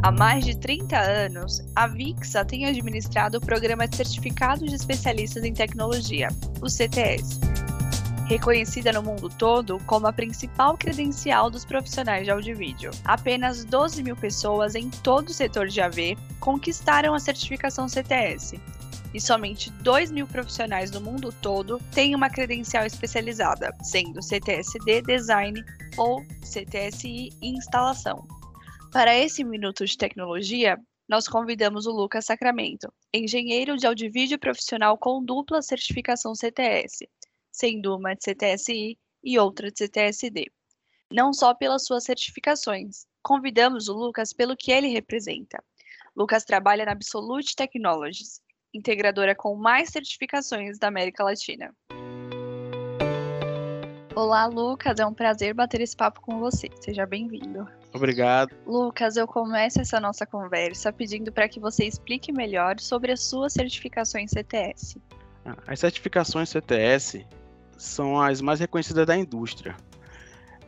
Há mais de 30 anos, a VIXA tem administrado o Programa de Certificados de Especialistas em Tecnologia, o CTS. Reconhecida no mundo todo como a principal credencial dos profissionais de áudio e vídeo. Apenas 12 mil pessoas em todo o setor de AV conquistaram a certificação CTS, e somente 2 mil profissionais do mundo todo têm uma credencial especializada, sendo CTSD Design ou CTSI Instalação. Para esse Minuto de Tecnologia, nós convidamos o Lucas Sacramento, engenheiro de audiovisual profissional com dupla certificação CTS, sendo uma de CTSI e outra de CTSD. Não só pelas suas certificações, convidamos o Lucas pelo que ele representa. Lucas trabalha na Absolute Technologies, integradora com mais certificações da América Latina. Olá, Lucas, é um prazer bater esse papo com você. Seja bem-vindo. Obrigado. Lucas, eu começo essa nossa conversa pedindo para que você explique melhor sobre as suas certificações CTS. Ah, as certificações CTS são as mais reconhecidas da indústria.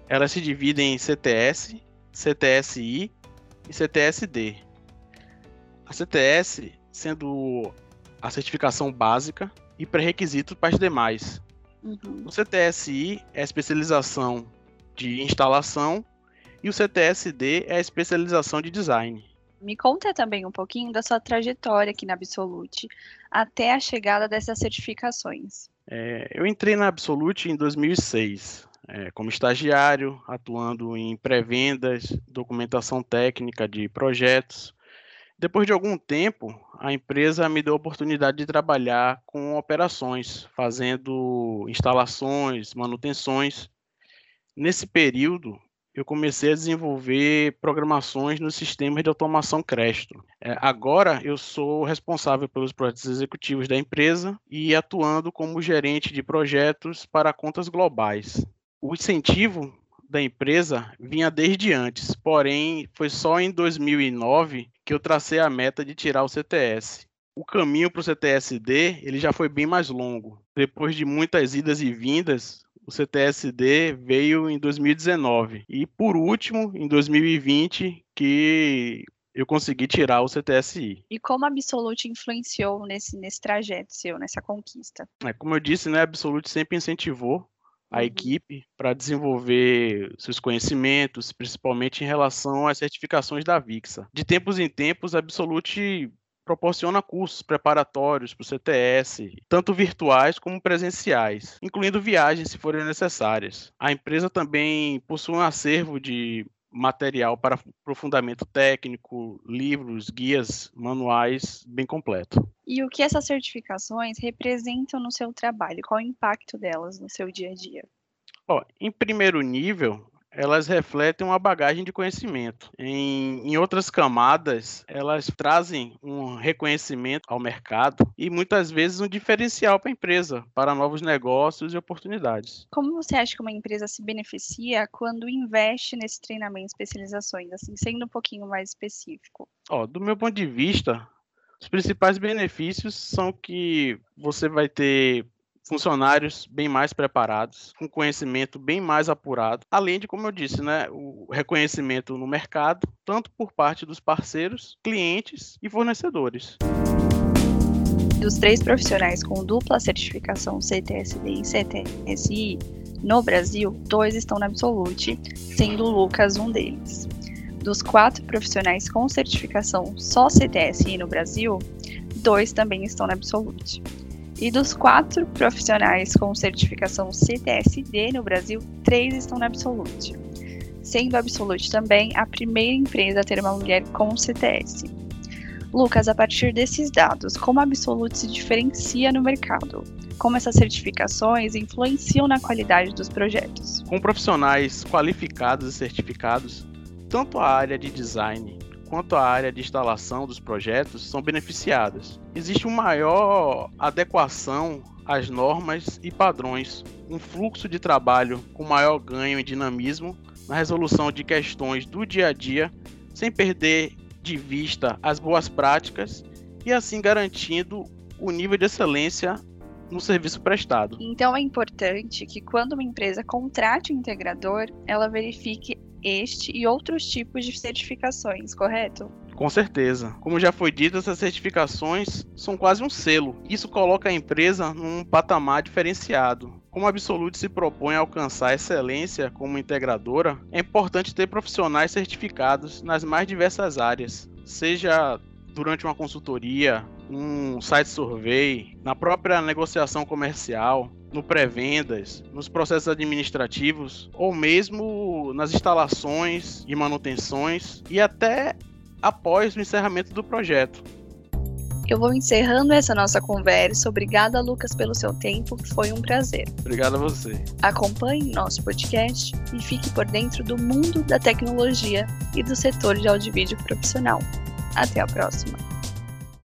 Elas se dividem em CTS, CTSI e CTSD. A CTS sendo a certificação básica e pré-requisito para as demais. Uhum. O CTSI é a especialização de instalação e o CTSD é a especialização de design. Me conta também um pouquinho da sua trajetória aqui na Absolute até a chegada dessas certificações. É, eu entrei na Absolute em 2006, é, como estagiário, atuando em pré-vendas, documentação técnica de projetos depois de algum tempo, a empresa me deu a oportunidade de trabalhar com operações, fazendo instalações, manutenções. Nesse período, eu comecei a desenvolver programações nos sistemas de automação Cresto. É, agora, eu sou responsável pelos projetos executivos da empresa e atuando como gerente de projetos para contas globais. O incentivo da empresa vinha desde antes, porém foi só em 2009 que eu tracei a meta de tirar o CTS. O caminho para o CTSD ele já foi bem mais longo. Depois de muitas idas e vindas, o CTSD veio em 2019 e por último em 2020 que eu consegui tirar o CTSI. E como a Absolute influenciou nesse, nesse trajeto seu, nessa conquista? É, como eu disse, né, a Absolute sempre incentivou a uhum. equipe para desenvolver seus conhecimentos, principalmente em relação às certificações da VIXA. De tempos em tempos, a Absolute proporciona cursos preparatórios para o CTS, tanto virtuais como presenciais, incluindo viagens se forem necessárias. A empresa também possui um acervo de material para aprofundamento técnico, livros, guias, manuais bem completo. E o que essas certificações representam no seu trabalho? Qual o impacto delas no seu dia a dia? Em primeiro nível, elas refletem uma bagagem de conhecimento. Em, em, outras camadas, elas trazem um reconhecimento ao mercado e muitas vezes um diferencial para a empresa, para novos negócios e oportunidades. Como você acha que uma empresa se beneficia quando investe nesse treinamento e especializações, assim, sendo um pouquinho mais específico? Ó, do meu ponto de vista, os principais benefícios são que você vai ter funcionários bem mais preparados, com conhecimento bem mais apurado, além de, como eu disse, né, o reconhecimento no mercado, tanto por parte dos parceiros, clientes e fornecedores. Dos três profissionais com dupla certificação CTSD e CTSI no Brasil, dois estão na Absolute, sendo o Lucas um deles. Dos quatro profissionais com certificação só CTSI no Brasil, dois também estão na Absolute. E dos quatro profissionais com certificação CTSD no Brasil, três estão na Absolute, sendo a Absolute também a primeira empresa a ter uma mulher com CTS. Lucas, a partir desses dados, como a Absolute se diferencia no mercado? Como essas certificações influenciam na qualidade dos projetos? Com profissionais qualificados e certificados, tanto a área de design quanto a área de instalação dos projetos são beneficiadas. Existe uma maior adequação às normas e padrões, um fluxo de trabalho com maior ganho em dinamismo na resolução de questões do dia a dia, sem perder de vista as boas práticas e assim garantindo o nível de excelência no serviço prestado. Então é importante que quando uma empresa contrate um integrador, ela verifique este e outros tipos de certificações, correto? Com certeza. Como já foi dito, essas certificações são quase um selo. Isso coloca a empresa num patamar diferenciado. Como a Absolute se propõe a alcançar excelência como integradora, é importante ter profissionais certificados nas mais diversas áreas, seja durante uma consultoria, um site survey, na própria negociação comercial, no pré-vendas, nos processos administrativos ou mesmo nas instalações e manutenções e até após o encerramento do projeto. Eu vou encerrando essa nossa conversa. Obrigada, Lucas, pelo seu tempo. Foi um prazer. Obrigado a você. Acompanhe nosso podcast e fique por dentro do mundo da tecnologia e do setor de audiovisual profissional. Até a próxima.